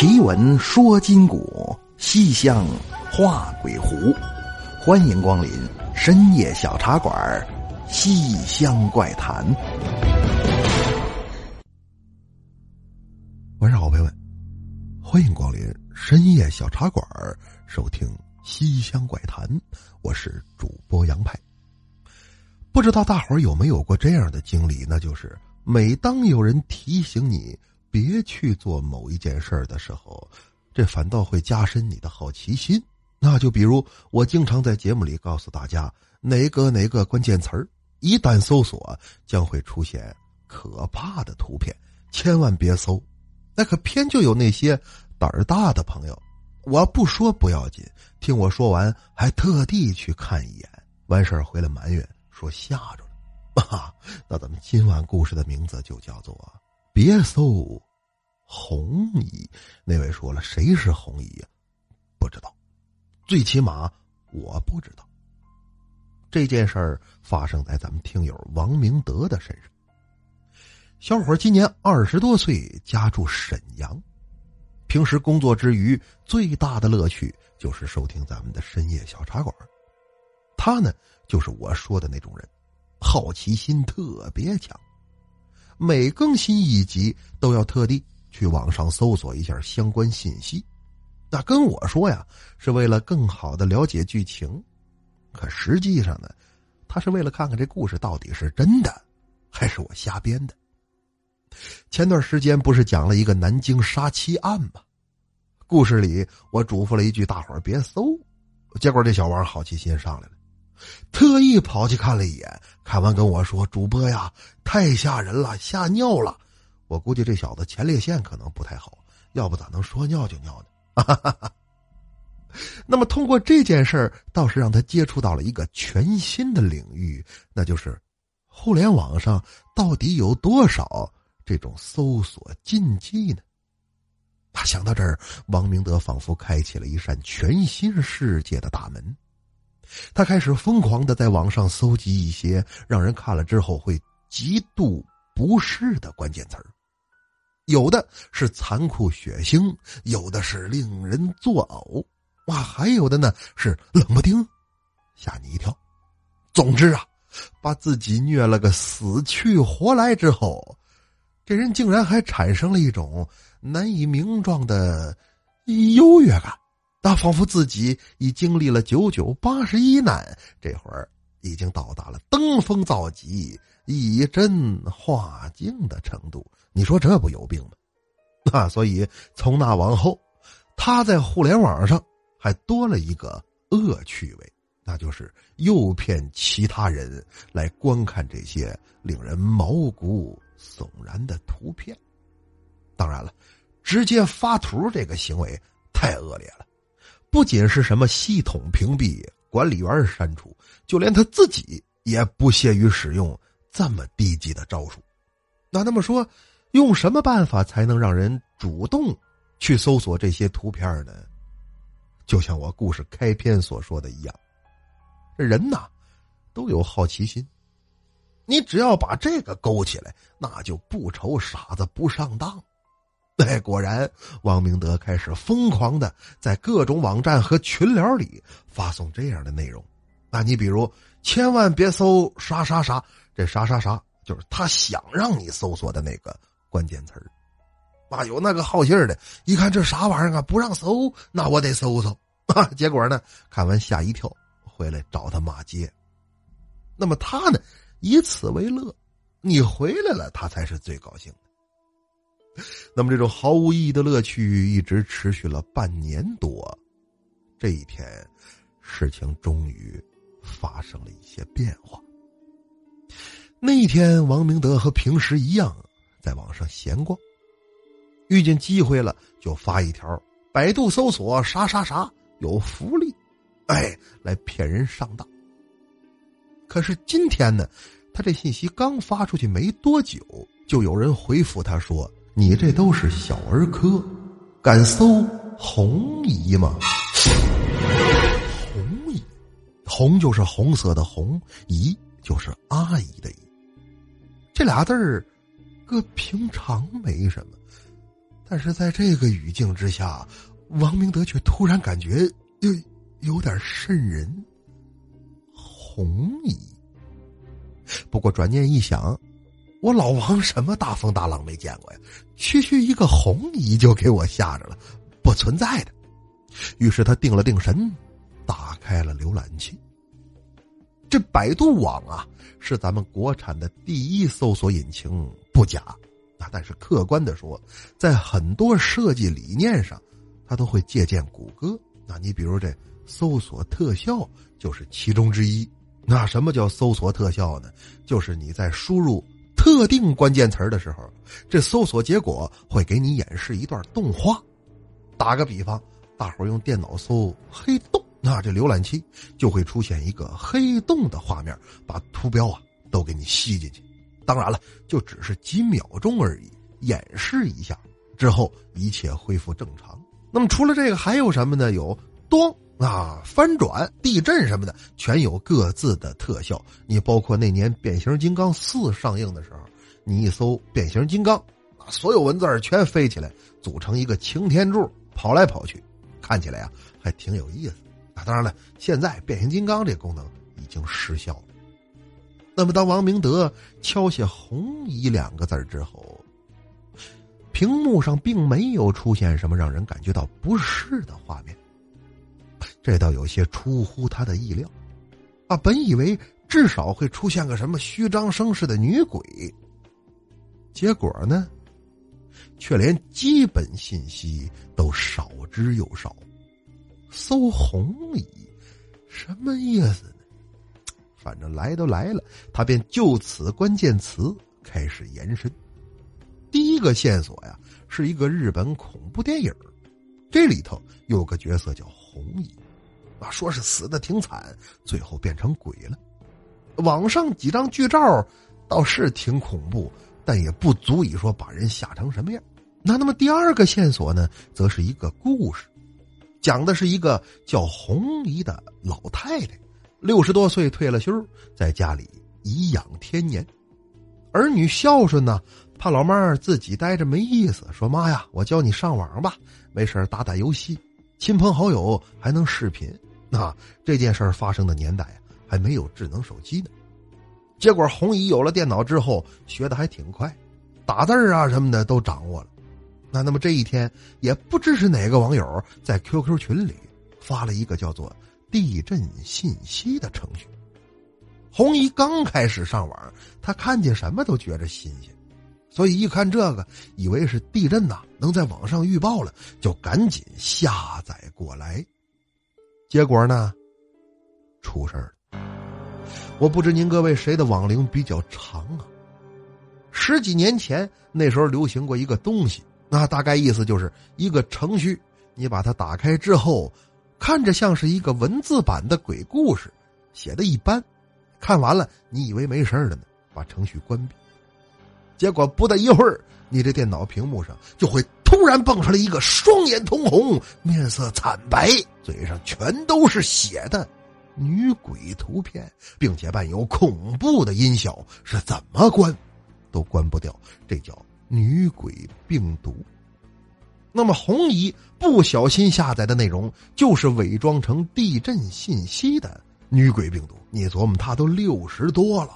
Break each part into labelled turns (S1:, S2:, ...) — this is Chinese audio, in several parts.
S1: 奇闻说今古，西厢画鬼狐。欢迎光临深夜小茶馆《西厢怪谈》。
S2: 晚上好，朋友们，欢迎光临深夜小茶馆，收听《西厢怪谈》。我是主播杨派。不知道大伙儿有没有过这样的经历？那就是每当有人提醒你别去做某一件事儿的时候，这反倒会加深你的好奇心。那就比如我经常在节目里告诉大家，哪个哪个关键词儿一旦搜索，将会出现可怕的图片，千万别搜。那可偏就有那些胆儿大的朋友，我不说不要紧，听我说完还特地去看一眼，完事儿回来埋怨。说吓着了，那咱们今晚故事的名字就叫做“别搜红衣”。那位说了，谁是红衣呀？不知道，最起码我不知道。这件事儿发生在咱们听友王明德的身上。小伙今年二十多岁，家住沈阳，平时工作之余最大的乐趣就是收听咱们的深夜小茶馆。他呢？就是我说的那种人，好奇心特别强，每更新一集都要特地去网上搜索一下相关信息。那跟我说呀，是为了更好的了解剧情，可实际上呢，他是为了看看这故事到底是真的还是我瞎编的。前段时间不是讲了一个南京杀妻案吗？故事里我嘱咐了一句：“大伙儿别搜。”结果这小王好奇心上来了。特意跑去看了一眼，看完跟我说：“主播呀，太吓人了，吓尿了。”我估计这小子前列腺可能不太好，要不咋能说尿就尿呢？那么通过这件事儿，倒是让他接触到了一个全新的领域，那就是互联网上到底有多少这种搜索禁忌呢？他想到这儿，王明德仿佛开启了一扇全新世界的大门。他开始疯狂的在网上搜集一些让人看了之后会极度不适的关键词儿，有的是残酷血腥，有的是令人作呕，哇，还有的呢是冷不丁，吓你一跳。总之啊，把自己虐了个死去活来之后，这人竟然还产生了一种难以名状的优越感。那仿佛自己已经历了九九八十一难，这会儿已经到达了登峰造极、以真化境的程度。你说这不有病吗？那 所以从那往后，他在互联网上还多了一个恶趣味，那就是诱骗其他人来观看这些令人毛骨悚然的图片。当然了，直接发图这个行为太恶劣了。不仅是什么系统屏蔽、管理员删除，就连他自己也不屑于使用这么低级的招数。那那么说，用什么办法才能让人主动去搜索这些图片呢？就像我故事开篇所说的一样，人呐都有好奇心，你只要把这个勾起来，那就不愁傻子不上当。哎，果然，王明德开始疯狂的在各种网站和群聊里发送这样的内容。那你比如，千万别搜啥啥啥，这啥啥啥就是他想让你搜索的那个关键词儿。啊，有那个好心的，一看这啥玩意儿啊，不让搜，那我得搜搜。啊，结果呢，看完吓一跳，回来找他骂街。那么他呢，以此为乐，你回来了，他才是最高兴的。那么，这种毫无意义的乐趣一直持续了半年多。这一天，事情终于发生了一些变化。那一天，王明德和平时一样在网上闲逛，遇见机会了就发一条，百度搜索啥啥啥有福利，哎，来骗人上当。可是今天呢，他这信息刚发出去没多久，就有人回复他说。你这都是小儿科，敢搜红姨吗？红姨，红就是红色的红，姨就是阿姨的姨。这俩字儿，搁平常没什么，但是在这个语境之下，王明德却突然感觉有有点瘆人。红姨。不过转念一想，我老王什么大风大浪没见过呀？区区一个红姨就给我吓着了，不存在的。于是他定了定神，打开了浏览器。这百度网啊，是咱们国产的第一搜索引擎，不假。啊，但是客观的说，在很多设计理念上，它都会借鉴谷歌。那你比如这搜索特效就是其中之一。那什么叫搜索特效呢？就是你在输入特定关键词的时候，这搜索结果会给你演示一段动画。打个比方，大伙用电脑搜“黑洞”，那这浏览器就会出现一个黑洞的画面，把图标啊都给你吸进去。当然了，就只是几秒钟而已，演示一下之后，一切恢复正常。那么除了这个，还有什么呢？有咚啊、翻转、地震什么的，全有各自的特效。你包括那年《变形金刚四》上映的时候，你一搜“变形金刚”，啊，所有文字全飞起来，组成一个擎天柱跑来跑去，看起来啊还挺有意思。当然了，现在变形金刚这个功能已经失效了。那么，当王明德敲下“红衣”两个字之后，屏幕上并没有出现什么让人感觉到不适的画面。这倒有些出乎他的意料，啊，本以为至少会出现个什么虚张声势的女鬼，结果呢，却连基本信息都少之又少。搜“红蚁”，什么意思呢？反正来都来了，他便就此关键词开始延伸。第一个线索呀，是一个日本恐怖电影，这里头有个角色叫红蚁，啊，说是死的挺惨，最后变成鬼了。网上几张剧照倒是挺恐怖，但也不足以说把人吓成什么样。那那么第二个线索呢，则是一个故事，讲的是一个叫红姨的老太太。六十多岁退了休，在家里颐养天年，儿女孝顺呢，怕老妈儿自己待着没意思，说妈呀，我教你上网吧，没事打打游戏，亲朋好友还能视频。那这件事发生的年代啊还没有智能手机呢，结果红姨有了电脑之后，学的还挺快，打字啊什么的都掌握了。那那么这一天，也不知是哪个网友在 QQ 群里发了一个叫做。地震信息的程序，红姨刚开始上网，她看见什么都觉着新鲜，所以一看这个，以为是地震呐，能在网上预报了，就赶紧下载过来。结果呢，出事了。我不知您各位谁的网龄比较长啊？十几年前那时候流行过一个东西，那大概意思就是一个程序，你把它打开之后。看着像是一个文字版的鬼故事，写的一般，看完了你以为没事了呢，把程序关闭，结果不大一会儿，你这电脑屏幕上就会突然蹦出来一个双眼通红、面色惨白、嘴上全都是血的女鬼图片，并且伴有恐怖的音效，是怎么关都关不掉，这叫女鬼病毒。那么，红姨不小心下载的内容就是伪装成地震信息的女鬼病毒。你琢磨，她都六十多了，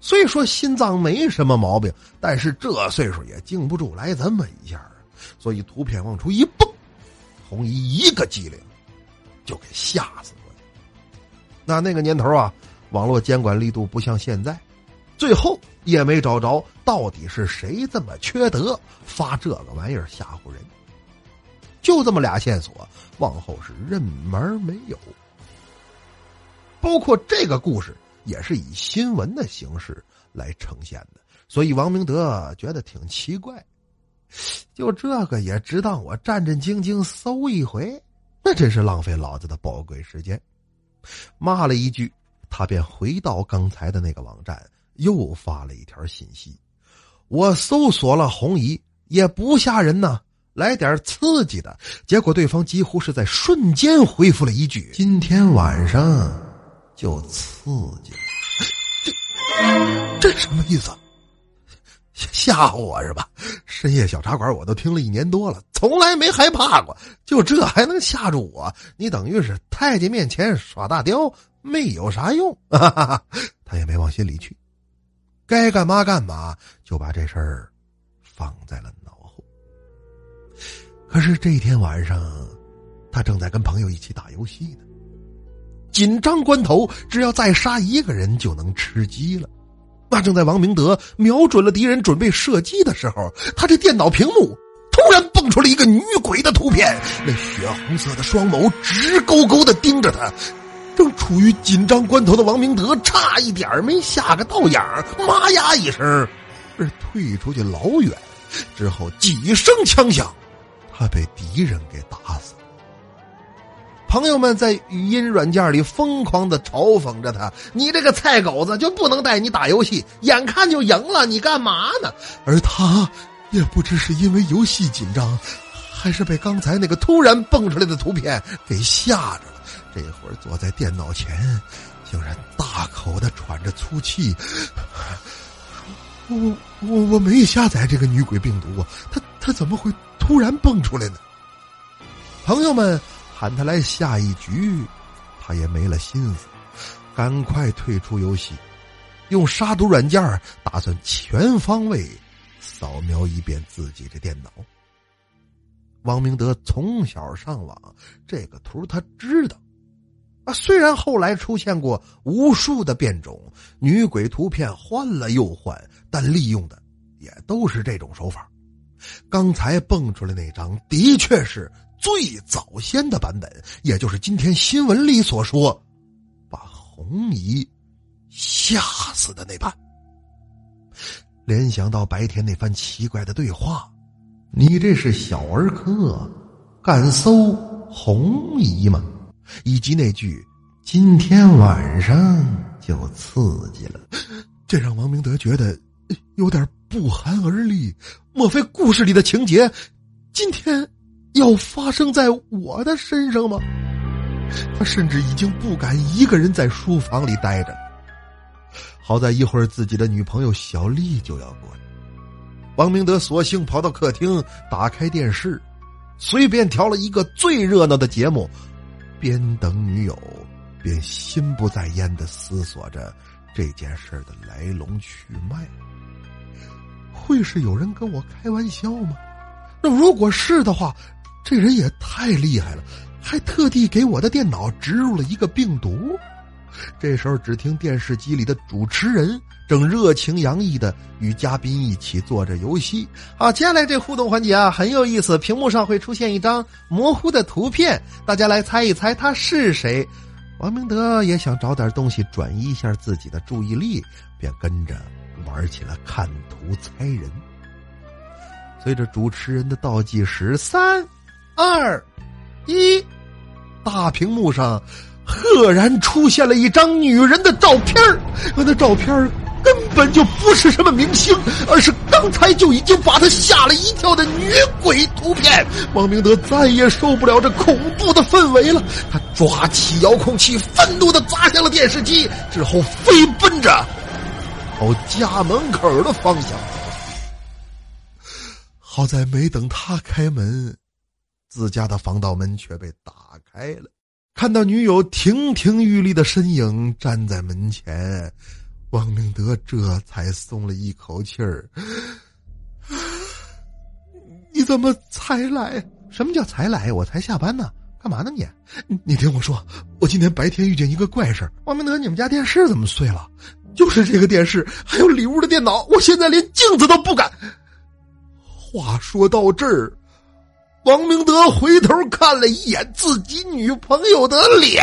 S2: 虽说心脏没什么毛病，但是这岁数也经不住来这么一下啊。所以图片往出一蹦，红姨一个机灵，就给吓死了。那那个年头啊，网络监管力度不像现在，最后也没找着到底是谁这么缺德发这个玩意儿吓唬人。就这么俩线索，往后是任门没有。包括这个故事也是以新闻的形式来呈现的，所以王明德觉得挺奇怪。就这个也值当我战战兢兢搜一回？那真是浪费老子的宝贵时间。骂了一句，他便回到刚才的那个网站，又发了一条信息：“我搜索了红姨，也不吓人呐。”来点刺激的，结果对方几乎是在瞬间回复了一句：“今天晚上就刺激。”这这什么意思？吓唬我是吧？深夜小茶馆我都听了一年多了，从来没害怕过，就这还能吓住我？你等于是太监面前耍大雕，没有啥用。他也没往心里去，该干嘛干嘛，就把这事儿放在了脑后。可是这天晚上，他正在跟朋友一起打游戏呢。紧张关头，只要再杀一个人就能吃鸡了。那正在王明德瞄准了敌人准备射击的时候，他这电脑屏幕突然蹦出了一个女鬼的图片，那血红色的双眸直勾勾的盯着他。正处于紧张关头的王明德差一点没吓个倒影妈呀一声，而退出去老远。之后几声枪响，他被敌人给打死。朋友们在语音软件里疯狂的嘲讽着他：“你这个菜狗子就不能带你打游戏？眼看就赢了，你干嘛呢？”而他也不知是因为游戏紧张，还是被刚才那个突然蹦出来的图片给吓着了。这会儿坐在电脑前，竟然大口的喘着粗气。我我我没下载这个女鬼病毒啊，他他怎么会突然蹦出来呢？朋友们。喊他来下一局，他也没了心思，赶快退出游戏，用杀毒软件打算全方位扫描一遍自己的电脑。王明德从小上网，这个图他知道。啊，虽然后来出现过无数的变种女鬼图片，换了又换，但利用的也都是这种手法。刚才蹦出来那张，的确是。最早先的版本，也就是今天新闻里所说，把红姨吓死的那版。联想到白天那番奇怪的对话，你这是小儿科，敢搜红姨吗？以及那句“今天晚上就刺激了”，这让王明德觉得有点不寒而栗。莫非故事里的情节，今天？要发生在我的身上吗？他甚至已经不敢一个人在书房里待着。好在一会儿自己的女朋友小丽就要过来，王明德索性跑到客厅，打开电视，随便调了一个最热闹的节目，边等女友，边心不在焉的思索着这件事的来龙去脉。会是有人跟我开玩笑吗？那如果是的话。这人也太厉害了，还特地给我的电脑植入了一个病毒。这时候，只听电视机里的主持人正热情洋溢的与嘉宾一起做着游戏。好，接下来这互动环节啊，很有意思。屏幕上会出现一张模糊的图片，大家来猜一猜他是谁。王明德也想找点东西转移一下自己的注意力，便跟着玩起了看图猜人。随着主持人的倒计时，三。二，一，大屏幕上赫然出现了一张女人的照片那照片根本就不是什么明星，而是刚才就已经把他吓了一跳的女鬼图片。王明德再也受不了这恐怖的氛围了，他抓起遥控器，愤怒的砸向了电视机，之后飞奔着朝家门口的方向。好在没等他开门。自家的防盗门却被打开了，看到女友亭亭玉立的身影站在门前，王明德这才松了一口气儿。你怎么才来？什么叫才来？我才下班呢，干嘛呢你？你听我说，我今天白天遇见一个怪事王明德，你们家电视怎么碎了？就是这个电视，还有里屋的电脑，我现在连镜子都不敢。话说到这儿。王明德回头看了一眼自己女朋友的脸，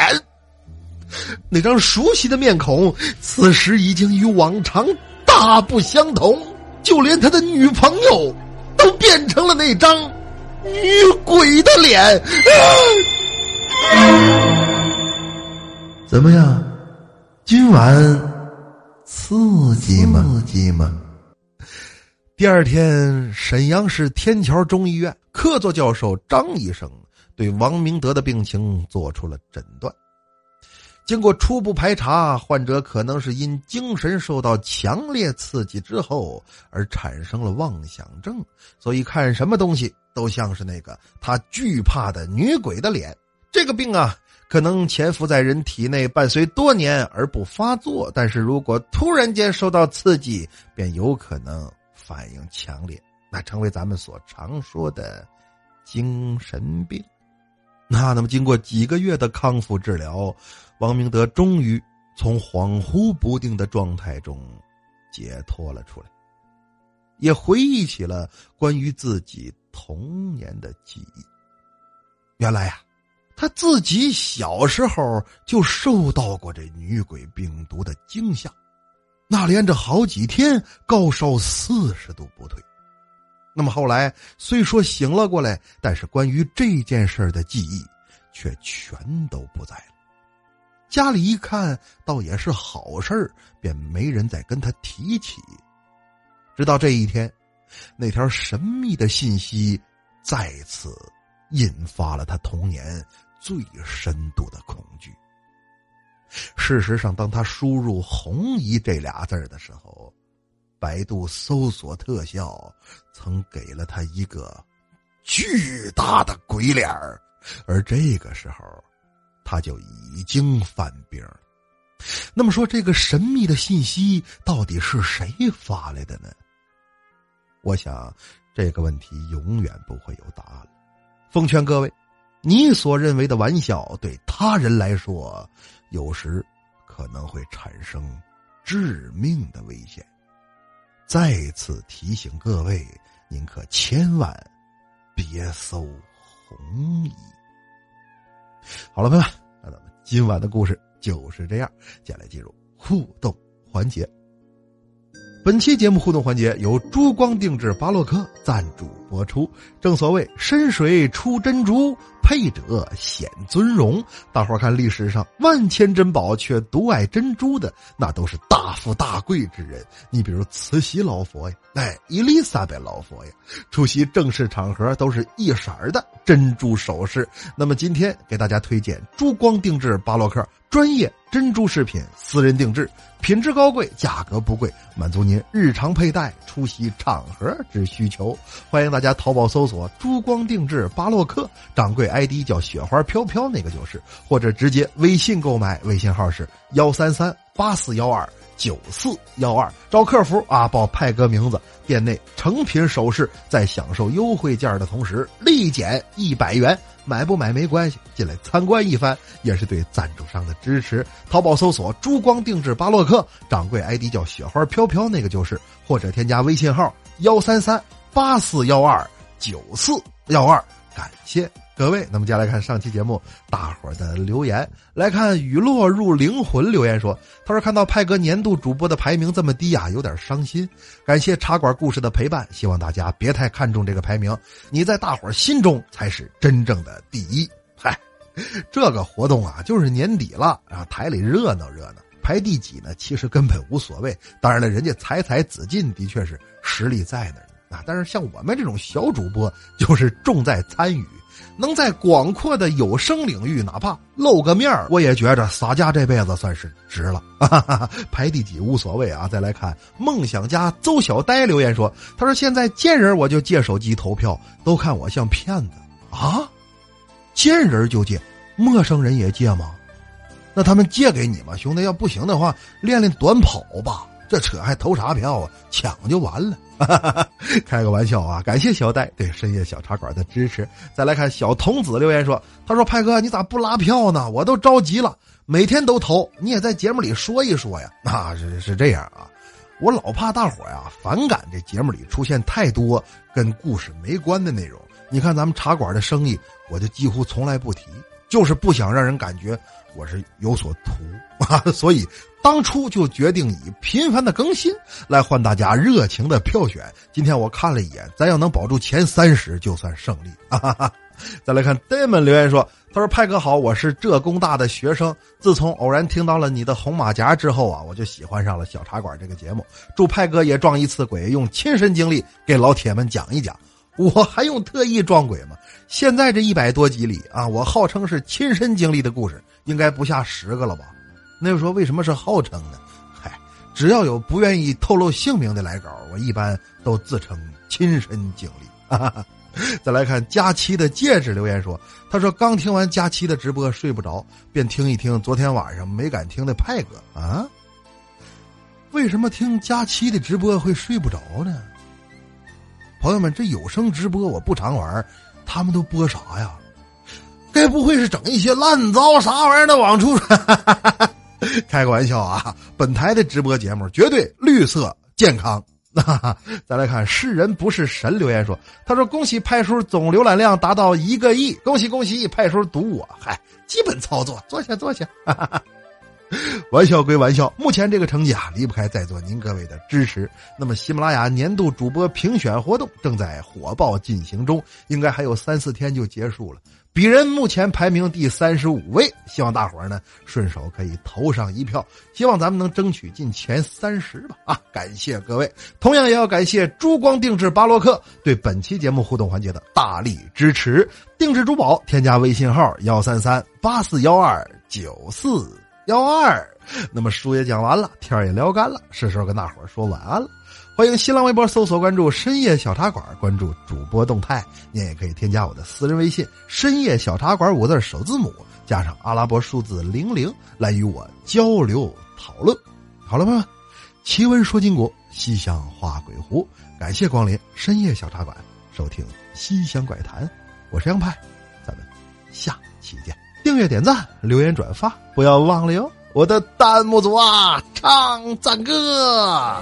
S2: 那张熟悉的面孔，此时已经与往常大不相同，就连他的女朋友都变成了那张女鬼的脸。怎么样？今晚刺激吗？刺激吗？第二天，沈阳市天桥中医院客座教授张医生对王明德的病情做出了诊断。经过初步排查，患者可能是因精神受到强烈刺激之后而产生了妄想症，所以看什么东西都像是那个他惧怕的女鬼的脸。这个病啊，可能潜伏在人体内，伴随多年而不发作，但是如果突然间受到刺激，便有可能反应强烈，那成为咱们所常说的精神病。那那么，经过几个月的康复治疗。王明德终于从恍惚不定的状态中解脱了出来，也回忆起了关于自己童年的记忆。原来呀，他自己小时候就受到过这女鬼病毒的惊吓，那连着好几天高烧四十度不退。那么后来虽说醒了过来，但是关于这件事的记忆却全都不在了。家里一看，倒也是好事便没人再跟他提起。直到这一天，那条神秘的信息再次引发了他童年最深度的恐惧。事实上，当他输入“红姨”这俩字的时候，百度搜索特效曾给了他一个巨大的鬼脸儿而这个时候。他就已经犯病了。那么说，这个神秘的信息到底是谁发来的呢？我想，这个问题永远不会有答案。奉劝各位，你所认为的玩笑，对他人来说，有时可能会产生致命的危险。再次提醒各位，您可千万别搜红衣。好了，朋友们，那咱们今晚的故事就是这样。接下来进入互动环节。本期节目互动环节由珠光定制巴洛克赞助播出。正所谓深水出珍珠，配者显尊荣。大伙儿看历史上万千珍宝却独爱珍珠的，那都是大富大贵之人。你比如慈禧老佛爷，哎，伊丽莎白老佛爷，出席正式场合都是一色儿的珍珠首饰。那么今天给大家推荐珠光定制巴洛克。专业珍珠饰品，私人定制，品质高贵，价格不贵，满足您日常佩戴、出席场合之需求。欢迎大大家淘宝搜索“珠光定制巴洛克”，掌柜 ID 叫“雪花飘飘”，那个就是，或者直接微信购买，微信号是幺三三八四幺二九四幺二，找客服啊，报派哥名字。店内成品首饰在享受优惠价的同时，立减一百元。买不买没关系，进来参观一番也是对赞助商的支持。淘宝搜索“珠光定制巴洛克”，掌柜 ID 叫“雪花飘飘”，那个就是，或者添加微信号幺三三八四幺二九四幺二，感谢。各位，那么接下来看上期节目大伙儿的留言。来看雨落入灵魂留言说：“他说看到派哥年度主播的排名这么低啊，有点伤心。感谢茶馆故事的陪伴，希望大家别太看重这个排名，你在大伙儿心中才是真正的第一。嗨，这个活动啊，就是年底了啊，台里热闹热闹，排第几呢？其实根本无所谓。当然了，人家采采紫金的确是实力在那儿但是像我们这种小主播，就是重在参与。”能在广阔的有声领域，哪怕露个面我也觉着洒家这辈子算是值了。排第几无所谓啊！再来看梦想家邹小呆留言说：“他说现在见人我就借手机投票，都看我像骗子啊！见人就借，陌生人也借吗？那他们借给你吗，兄弟？要不行的话，练练短跑吧。”这扯还投啥票啊？抢就完了，开个玩笑啊！感谢小戴对深夜小茶馆的支持。再来看小童子留言说：“他说派哥，你咋不拉票呢？我都着急了，每天都投，你也在节目里说一说呀。”啊，是是这样啊，我老怕大伙呀反感这节目里出现太多跟故事没关的内容。你看咱们茶馆的生意，我就几乎从来不提，就是不想让人感觉我是有所图啊，所以。当初就决定以频繁的更新来换大家热情的票选。今天我看了一眼，咱要能保住前三十就算胜利。哈哈再来看 Damon 留言说：“他说派哥好，我是浙工大的学生。自从偶然听到了你的红马甲之后啊，我就喜欢上了小茶馆这个节目。祝派哥也撞一次鬼，用亲身经历给老铁们讲一讲。我还用特意撞鬼吗？现在这一百多集里啊，我号称是亲身经历的故事，应该不下十个了吧。”那就说为什么是号称呢？嗨，只要有不愿意透露姓名的来稿，我一般都自称亲身经历。再来看佳期的戒指留言说：“他说刚听完佳期的直播睡不着，便听一听昨天晚上没敢听的派哥啊。为什么听佳期的直播会睡不着呢？朋友们，这有声直播我不常玩，他们都播啥呀？该不会是整一些烂糟啥玩意儿的往出传？开个玩笑啊！本台的直播节目绝对绿色健康。”那再来看，是人不是神留言说，他说恭喜派叔总浏览量达到一个亿，恭喜恭喜，派叔赌我，嗨，基本操作，坐下坐下。玩笑归玩笑，目前这个成绩啊，离不开在座您各位的支持。那么喜马拉雅年度主播评选活动正在火爆进行中，应该还有三四天就结束了。鄙人目前排名第三十五位，希望大伙儿呢顺手可以投上一票，希望咱们能争取进前三十吧！啊，感谢各位，同样也要感谢珠光定制巴洛克对本期节目互动环节的大力支持。定制珠宝，添加微信号幺三三八四幺二九四幺二。那么书也讲完了，天也聊干了，是时候跟大伙说晚安了。欢迎新浪微博搜索关注“深夜小茶馆”，关注主播动态。您也可以添加我的私人微信“深夜小茶馆”五字首字母加上阿拉伯数字零零，来与我交流讨论。好了，朋友们，奇闻说金国，西厢画鬼狐，感谢光临深夜小茶馆，收听西厢怪谈。我是杨派，咱们下期见。订阅、点赞、留言、转发，不要忘了哟！我的弹幕组啊，唱赞歌。